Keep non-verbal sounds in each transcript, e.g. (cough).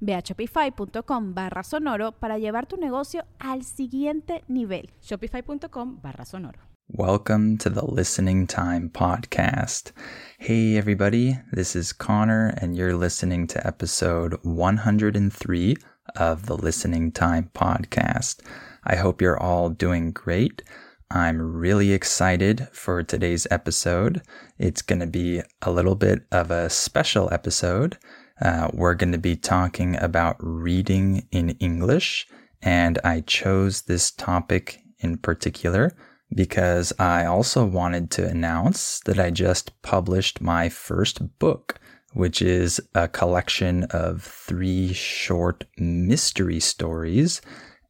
Ve a shopify.com barra sonoro para llevar tu negocio al siguiente nivel. Shopify.com barra sonoro. Welcome to the Listening Time Podcast. Hey, everybody, this is Connor, and you're listening to episode 103 of the Listening Time Podcast. I hope you're all doing great. I'm really excited for today's episode. It's going to be a little bit of a special episode uh, we're going to be talking about reading in English. And I chose this topic in particular because I also wanted to announce that I just published my first book, which is a collection of three short mystery stories.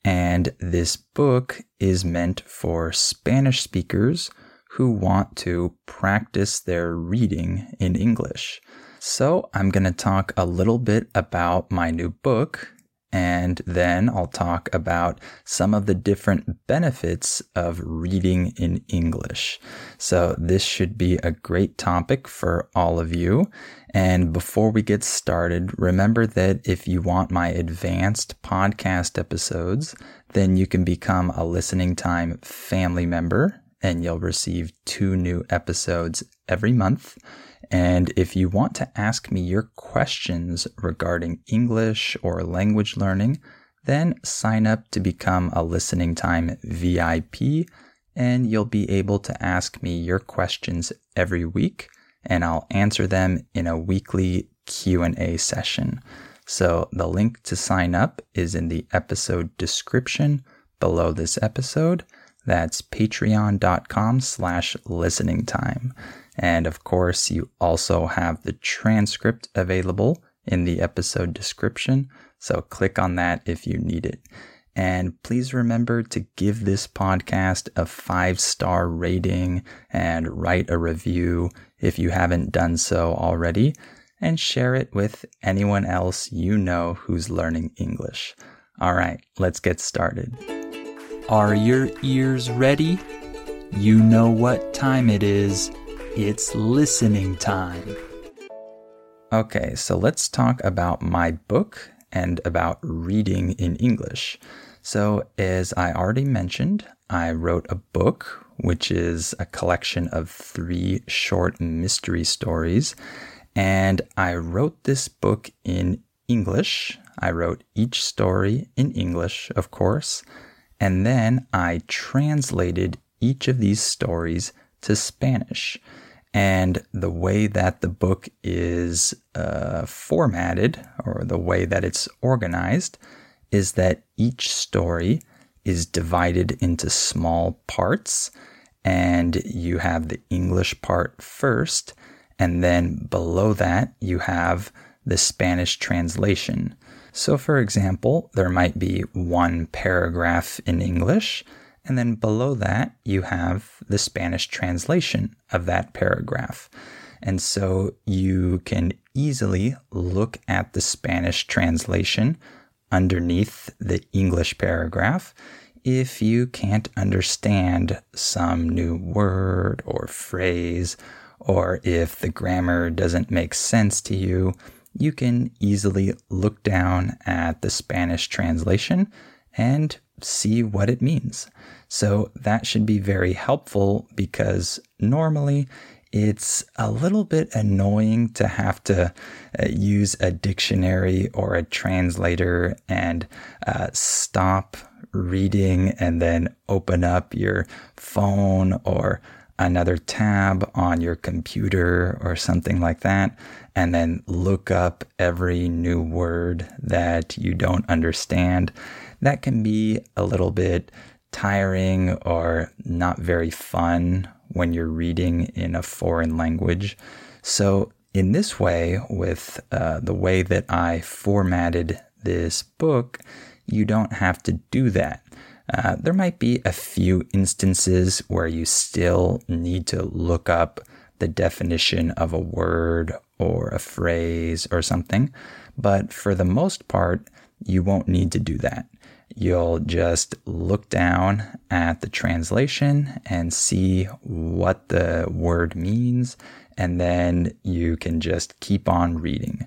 And this book is meant for Spanish speakers who want to practice their reading in English. So, I'm going to talk a little bit about my new book, and then I'll talk about some of the different benefits of reading in English. So, this should be a great topic for all of you. And before we get started, remember that if you want my advanced podcast episodes, then you can become a listening time family member and you'll receive two new episodes every month. And if you want to ask me your questions regarding English or language learning, then sign up to become a listening time VIP and you'll be able to ask me your questions every week and I'll answer them in a weekly Q&A session. So the link to sign up is in the episode description below this episode. That's patreon.com slash listening time. And of course, you also have the transcript available in the episode description. So click on that if you need it. And please remember to give this podcast a five star rating and write a review if you haven't done so already, and share it with anyone else you know who's learning English. All right, let's get started. Are your ears ready? You know what time it is. It's listening time. Okay, so let's talk about my book and about reading in English. So, as I already mentioned, I wrote a book, which is a collection of three short mystery stories. And I wrote this book in English. I wrote each story in English, of course. And then I translated each of these stories to Spanish. And the way that the book is uh, formatted, or the way that it's organized, is that each story is divided into small parts. And you have the English part first, and then below that, you have the Spanish translation. So, for example, there might be one paragraph in English and then below that, you have the Spanish translation of that paragraph. And so you can easily look at the Spanish translation underneath the English paragraph if you can't understand some new word or phrase, or if the grammar doesn't make sense to you, you can easily look down at the Spanish translation and see what it means. So that should be very helpful because normally it's a little bit annoying to have to uh, use a dictionary or a translator and uh, stop reading and then open up your phone or another tab on your computer or something like that, and then look up every new word that you don't understand, that can be a little bit tiring or not very fun when you're reading in a foreign language. So, in this way, with uh, the way that I formatted this book, you don't have to do that. Uh, there might be a few instances where you still need to look up the definition of a word or a phrase or something, but for the most part, you won't need to do that. You'll just look down at the translation and see what the word means, and then you can just keep on reading.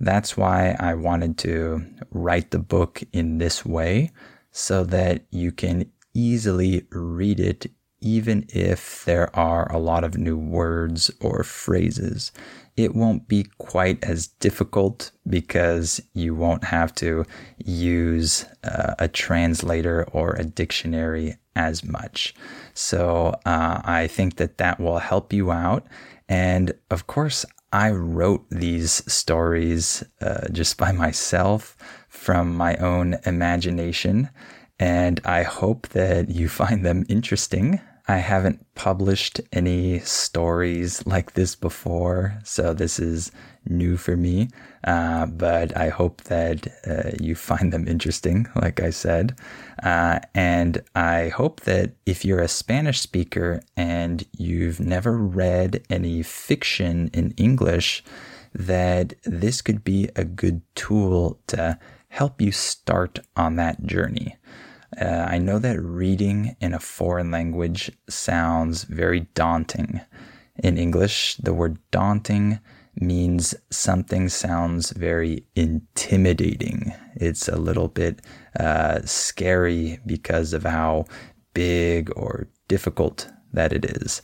That's why I wanted to write the book in this way so that you can easily read it even if there are a lot of new words or phrases it won't be quite as difficult because you won't have to use uh, a translator or a dictionary as much. So uh, I think that that will help you out. And of course, I wrote these stories uh, just by myself from my own imagination. And I hope that you find them interesting. I haven't published any stories like this before, so this is new for me. Uh, but I hope that uh, you find them interesting, like I said. Uh, and I hope that if you're a Spanish speaker and you've never read any fiction in English, that this could be a good tool to help you start on that journey. Uh, I know that reading in a foreign language sounds very daunting. In English, the word daunting means something sounds very intimidating. It's a little bit uh, scary because of how big or difficult that it is.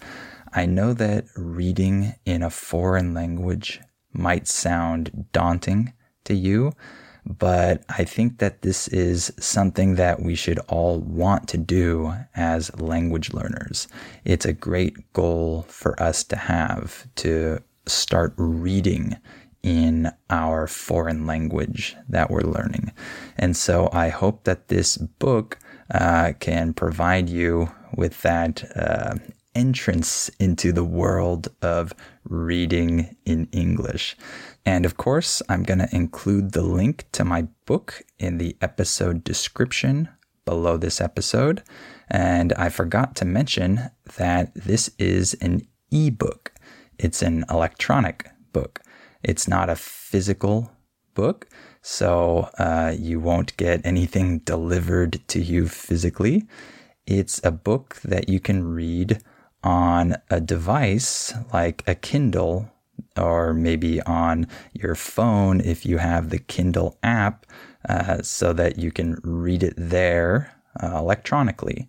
I know that reading in a foreign language might sound daunting to you, but I think that this is something that we should all want to do as language learners. It's a great goal for us to have to start reading in our foreign language that we're learning. And so I hope that this book uh, can provide you with that uh, entrance into the world of reading in English. And of course, I'm going to include the link to my book in the episode description below this episode. And I forgot to mention that this is an ebook, it's an electronic book, it's not a physical book. So uh, you won't get anything delivered to you physically. It's a book that you can read on a device like a Kindle or maybe on your phone if you have the Kindle app uh, so that you can read it there uh, electronically.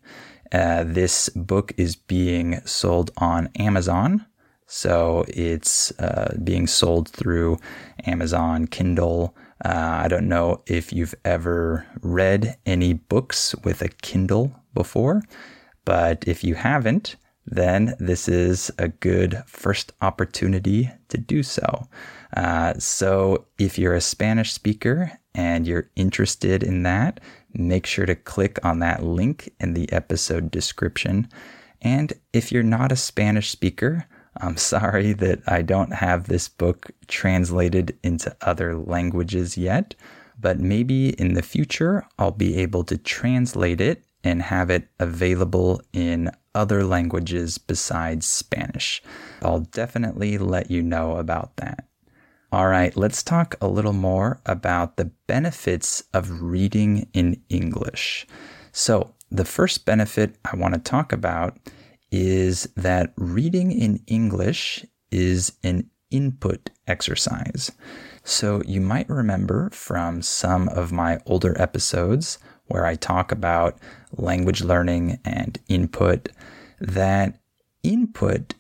Uh, this book is being sold on Amazon. So it's uh, being sold through Amazon Kindle. Uh, I don't know if you've ever read any books with a Kindle before, but if you haven't, then this is a good first opportunity to do so. Uh, so, if you're a Spanish speaker and you're interested in that, make sure to click on that link in the episode description. And if you're not a Spanish speaker, I'm (laughs) sorry that I don't have this book translated into other languages yet, but maybe in the future I'll be able to translate it and have it available in other languages besides Spanish. I'll definitely let you know about that. All right, let's talk a little more about the benefits of reading in English. So, the first benefit I want to talk about is that reading in English is an input exercise. So, you might remember from some of my older episodes where I talk about language learning and input, that input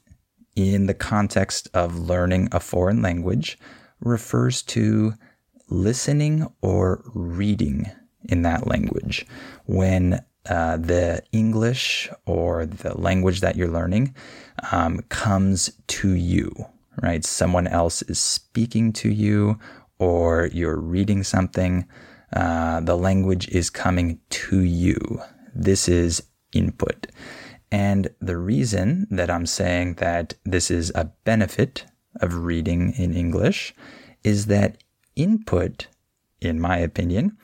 in the context of learning a foreign language refers to listening or reading in that language. When uh, the English or the language that you're learning um, comes to you, right? Someone else is speaking to you, or you're reading something. Uh, the language is coming to you. This is input. And the reason that I'm saying that this is a benefit of reading in English is that input, in my opinion,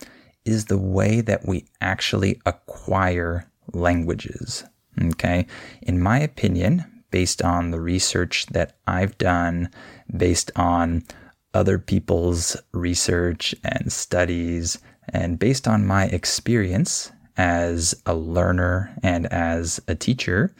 is the way that we actually acquire languages. Okay. In my opinion, based on the research that I've done, based on other people's research and studies, and based on my experience as a learner and as a teacher,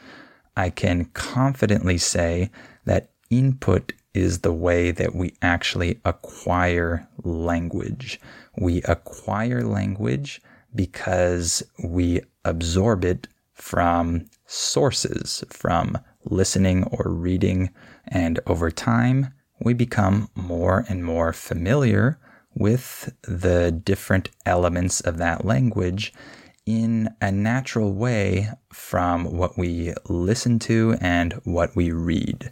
I can confidently say that input is the way that we actually acquire language. We acquire language because we absorb it from sources, from listening or reading, and over time, we become more and more familiar with the different elements of that language in a natural way from what we listen to and what we read.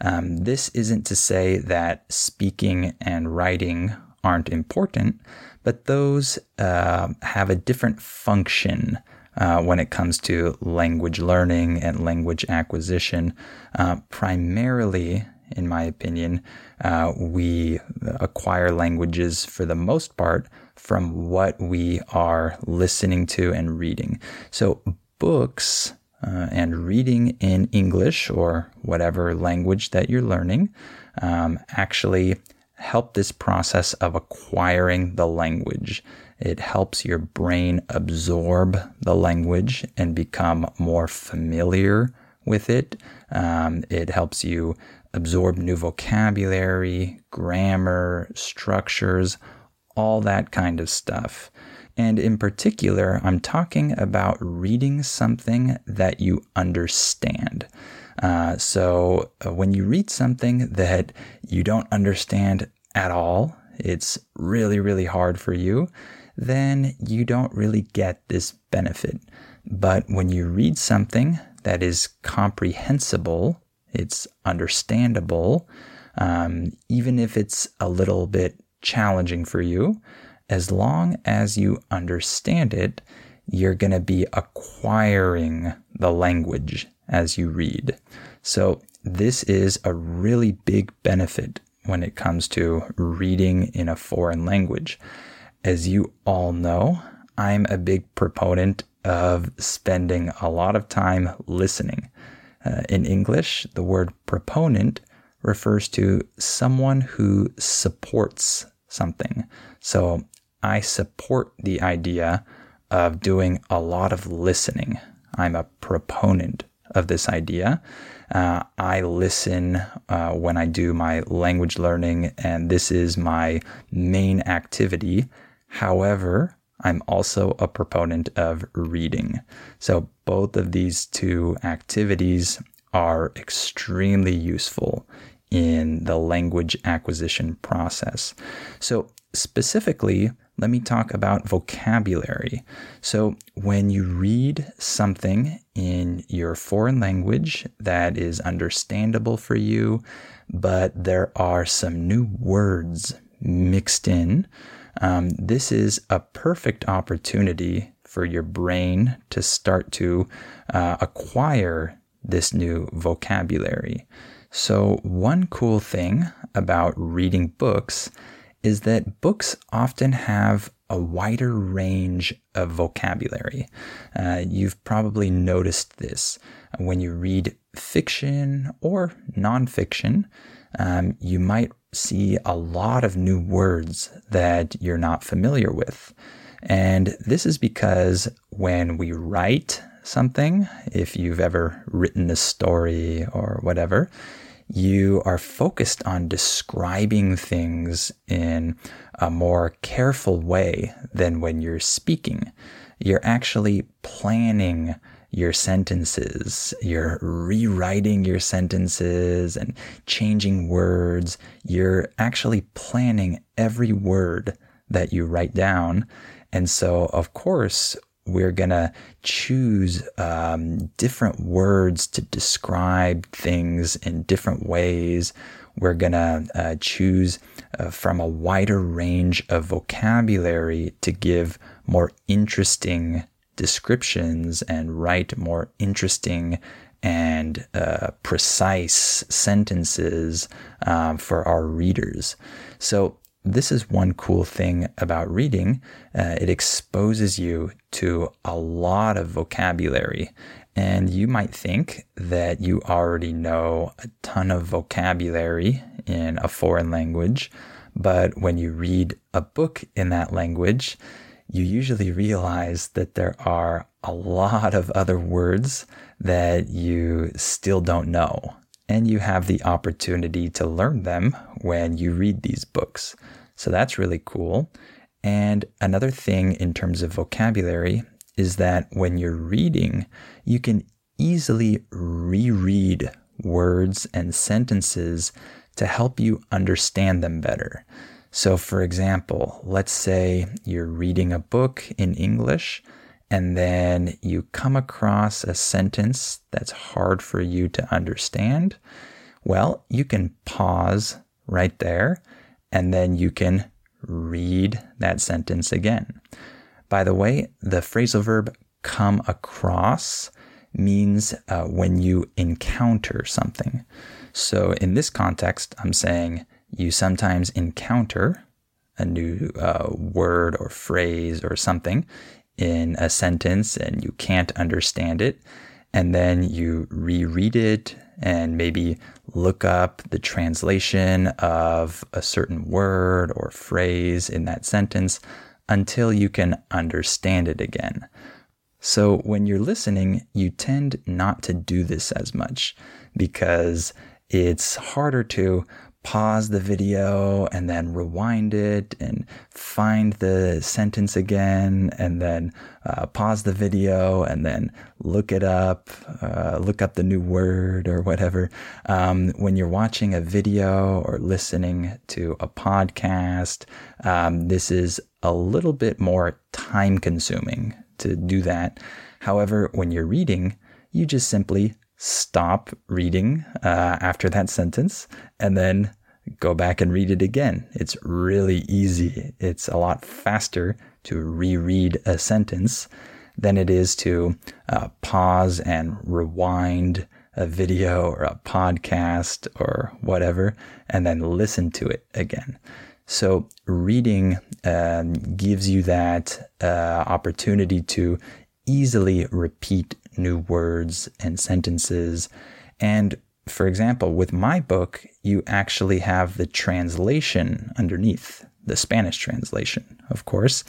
Um, this isn't to say that speaking and writing aren't important, but those uh, have a different function uh, when it comes to language learning and language acquisition. Uh, primarily, in my opinion, uh, we acquire languages for the most part from what we are listening to and reading. So, books uh, and reading in English or whatever language that you're learning um, actually help this process of acquiring the language. It helps your brain absorb the language and become more familiar with it. Um, it helps you absorb new vocabulary, grammar, structures, all that kind of stuff. And in particular, I'm talking about reading something that you understand. Uh, so uh, when you read something that you don't understand at all, it's really, really hard for you, then you don't really get this benefit. But when you read something that is comprehensible, it's understandable, um, even if it's a little bit challenging for you, as long as you understand it, you're going to be acquiring the language as you read. So, this is a really big benefit when it comes to reading in a foreign language. As you all know, I'm a big proponent of spending a lot of time listening. Uh, in English, the word proponent refers to someone who supports something. So I support the idea of doing a lot of listening. I'm a proponent of this idea. Uh, I listen uh, when I do my language learning, and this is my main activity. However, I'm also a proponent of reading. So, both of these two activities are extremely useful in the language acquisition process. So, specifically, let me talk about vocabulary. So, when you read something in your foreign language that is understandable for you, but there are some new words mixed in, um, this is a perfect opportunity for your brain to start to uh, acquire this new vocabulary. So, one cool thing about reading books is that books often have a wider range of vocabulary. Uh, you've probably noticed this when you read fiction or nonfiction. Um, you might see a lot of new words that you're not familiar with. And this is because when we write something, if you've ever written a story or whatever, you are focused on describing things in a more careful way than when you're speaking. You're actually planning your sentences. You're rewriting your sentences and changing words. You're actually planning every word that you write down. And so, of course, we're going to choose um, different words to describe things in different ways. We're going to uh, choose uh, from a wider range of vocabulary to give more interesting descriptions and write more interesting and uh, precise sentences um, for our readers. So, this is one cool thing about reading. Uh, it exposes you to a lot of vocabulary. And you might think that you already know a ton of vocabulary in a foreign language. But when you read a book in that language, you usually realize that there are a lot of other words that you still don't know. And you have the opportunity to learn them when you read these books. So that's really cool. And another thing in terms of vocabulary is that when you're reading, you can easily reread words and sentences to help you understand them better. So, for example, let's say you're reading a book in English and then you come across a sentence that's hard for you to understand. Well, you can pause right there and then you can read that sentence again. By the way, the phrasal verb come across means uh, when you encounter something. So in this context, I'm saying you sometimes encounter a new uh, word or phrase or something in a sentence and you can't understand it. And then you reread it and maybe look up the translation of a certain word or phrase in that sentence until you can understand it again. So when you're listening, you tend not to do this as much because it's harder to pause the video and then rewind it and find the sentence again and then uh, pause the video and then look it up, uh, look up the new word or whatever. Um, when you're watching a video or listening to a podcast, um, this is a little bit more time consuming to do that. However, when you're reading, you just simply stop reading uh, after that sentence and then go back and read it again. It's really easy. It's a lot faster to reread a sentence than it is to uh, pause and rewind a video or a podcast or whatever and then listen to it again. So, reading um, gives you that uh, opportunity to easily repeat new words and sentences. And for example, with my book, you actually have the translation underneath, the Spanish translation, of course.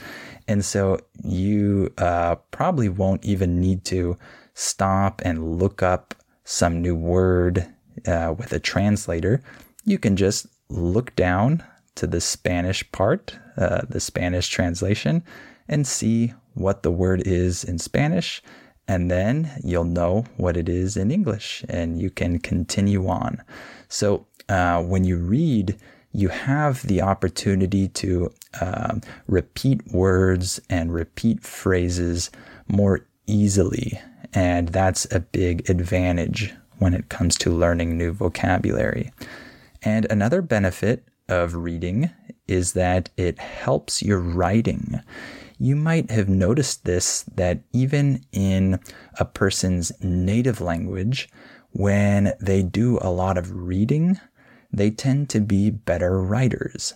And so you uh, probably won't even need to stop and look up some new word uh, with a translator. You can just look down to the Spanish part, uh, the Spanish translation, and see what the word is in Spanish and then you'll know what it is in English and you can continue on. So uh, when you read, you have the opportunity to uh, repeat words and repeat phrases more easily. And that's a big advantage when it comes to learning new vocabulary. And another benefit of reading is that it helps your writing you might have noticed this that even in a person's native language, when they do a lot of reading, they tend to be better writers.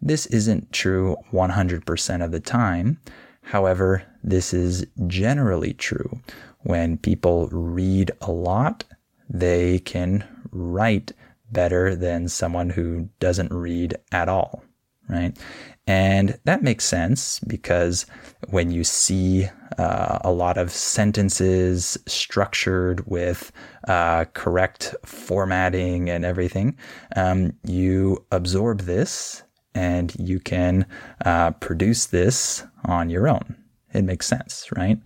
This isn't true 100% of the time. However, this is generally true. When people read a lot, they can write better than someone who doesn't read at all, right? And that makes sense because when you see uh, a lot of sentences structured with uh, correct formatting and everything, um, you absorb this and you can uh, produce this on your own. It makes sense, right?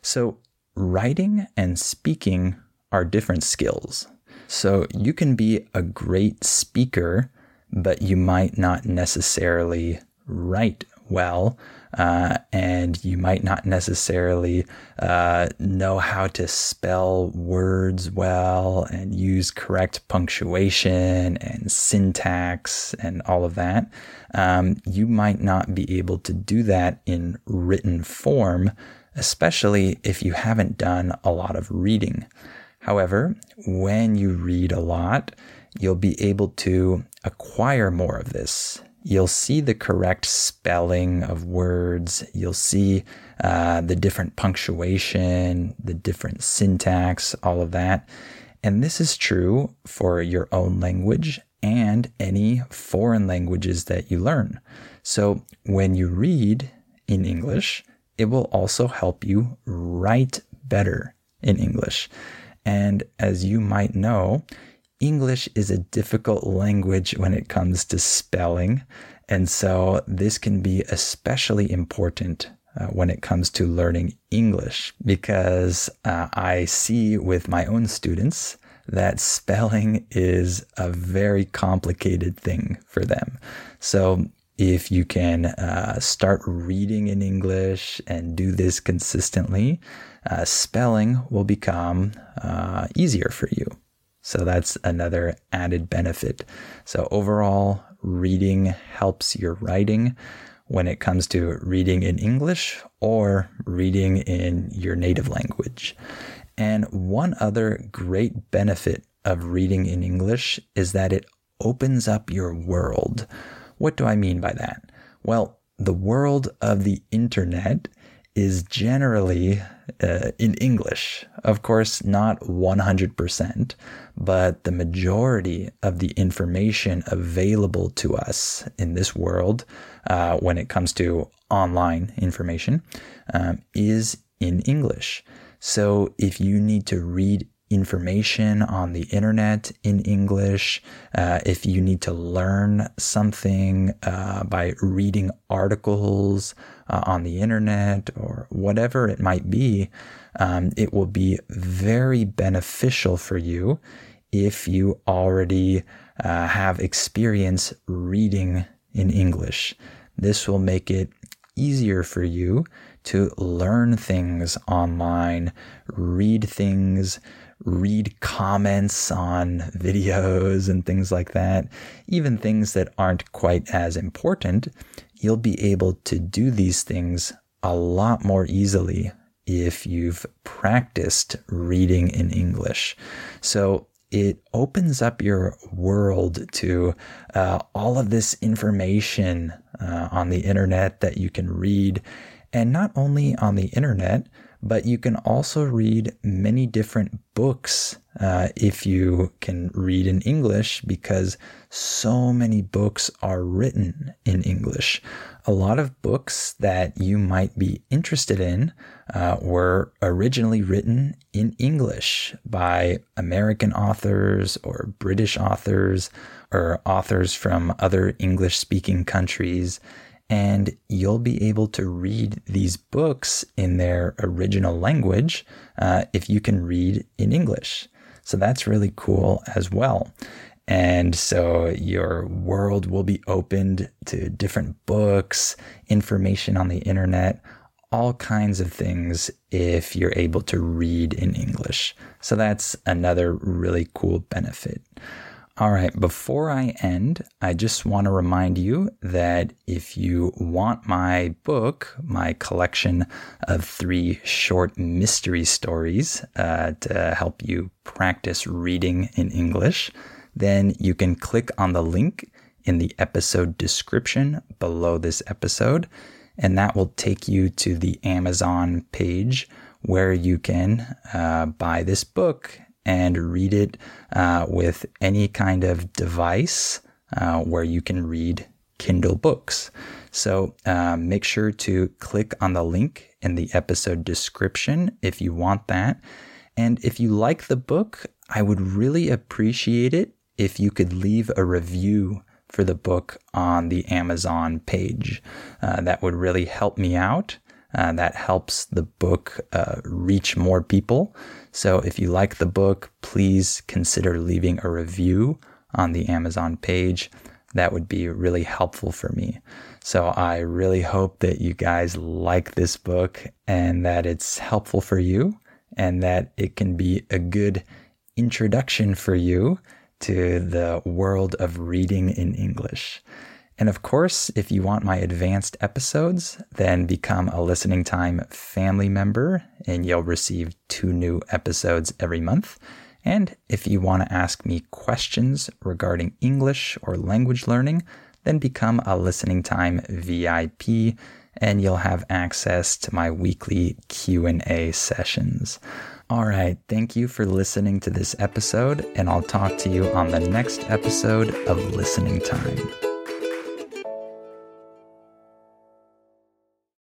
So, writing and speaking are different skills. So, you can be a great speaker, but you might not necessarily write well, uh, and you might not necessarily uh, know how to spell words well and use correct punctuation and syntax and all of that, um, you might not be able to do that in written form, especially if you haven't done a lot of reading. However, when you read a lot, you'll be able to acquire more of this you'll see the correct spelling of words. You'll see uh, the different punctuation, the different syntax, all of that. And this is true for your own language and any foreign languages that you learn. So when you read in English, it will also help you write better in English. And as you might know, English is a difficult language when it comes to spelling. And so this can be especially important uh, when it comes to learning English because uh, I see with my own students that spelling is a very complicated thing for them. So if you can uh, start reading in English and do this consistently, uh, spelling will become uh, easier for you. So that's another added benefit. So overall, reading helps your writing when it comes to reading in English or reading in your native language. And one other great benefit of reading in English is that it opens up your world. What do I mean by that? Well, the world of the internet is generally uh, in English. Of course, not 100%, but the majority of the information available to us in this world uh, when it comes to online information um, is in English. So if you need to read information on the internet in English, uh, if you need to learn something uh, by reading articles uh, on the internet or whatever it might be, um, it will be very beneficial for you if you already uh, have experience reading in English. This will make it easier for you to learn things online, read things read comments on videos and things like that, even things that aren't quite as important, you'll be able to do these things a lot more easily if you've practiced reading in English. So it opens up your world to uh, all of this information uh, on the internet that you can read. And not only on the internet, but you can also read many different books uh, if you can read in English because so many books are written in English. A lot of books that you might be interested in uh, were originally written in English by American authors or British authors or authors from other English speaking countries and you'll be able to read these books in their original language uh, if you can read in English. So that's really cool as well. And so your world will be opened to different books, information on the internet, all kinds of things if you're able to read in English. So that's another really cool benefit. All right, before I end, I just want to remind you that if you want my book, my collection of three short mystery stories uh, to help you practice reading in English, then you can click on the link in the episode description below this episode, and that will take you to the Amazon page where you can uh, buy this book and read it uh, with any kind of device uh, where you can read Kindle books. So uh, make sure to click on the link in the episode description if you want that. And if you like the book, I would really appreciate it if you could leave a review for the book on the Amazon page. Uh, that would really help me out. Uh, that helps the book uh, reach more people. So if you like the book, please consider leaving a review on the Amazon page. That would be really helpful for me. So I really hope that you guys like this book and that it's helpful for you and that it can be a good introduction for you to the world of reading in English. And of course, if you want my advanced episodes, then become a Listening Time family member and you'll receive two new episodes every month. And if you want to ask me questions regarding English or language learning, then become a Listening Time VIP and you'll have access to my weekly Q&A sessions. All right, thank you for listening to this episode and I'll talk to you on the next episode of Listening Time.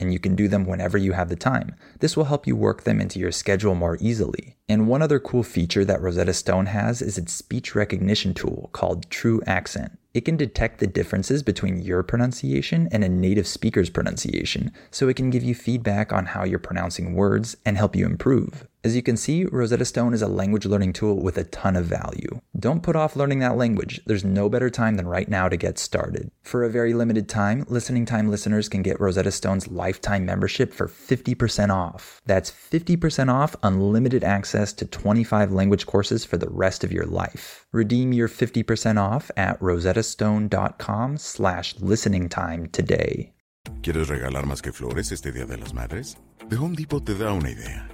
and you can do them whenever you have the time. This will help you work them into your schedule more easily. And one other cool feature that Rosetta Stone has is its speech recognition tool called True Accent. It can detect the differences between your pronunciation and a native speaker's pronunciation, so it can give you feedback on how you're pronouncing words and help you improve. As you can see, Rosetta Stone is a language learning tool with a ton of value. Don't put off learning that language. There's no better time than right now to get started. For a very limited time, Listening Time listeners can get Rosetta Stone's lifetime membership for 50% off. That's 50% off unlimited access to 25 language courses for the rest of your life. Redeem your 50% off at rosettastone.com slash listening time today. ¿Quieres regalar más que flores este Día de las Madres? The Home Depot te da una idea.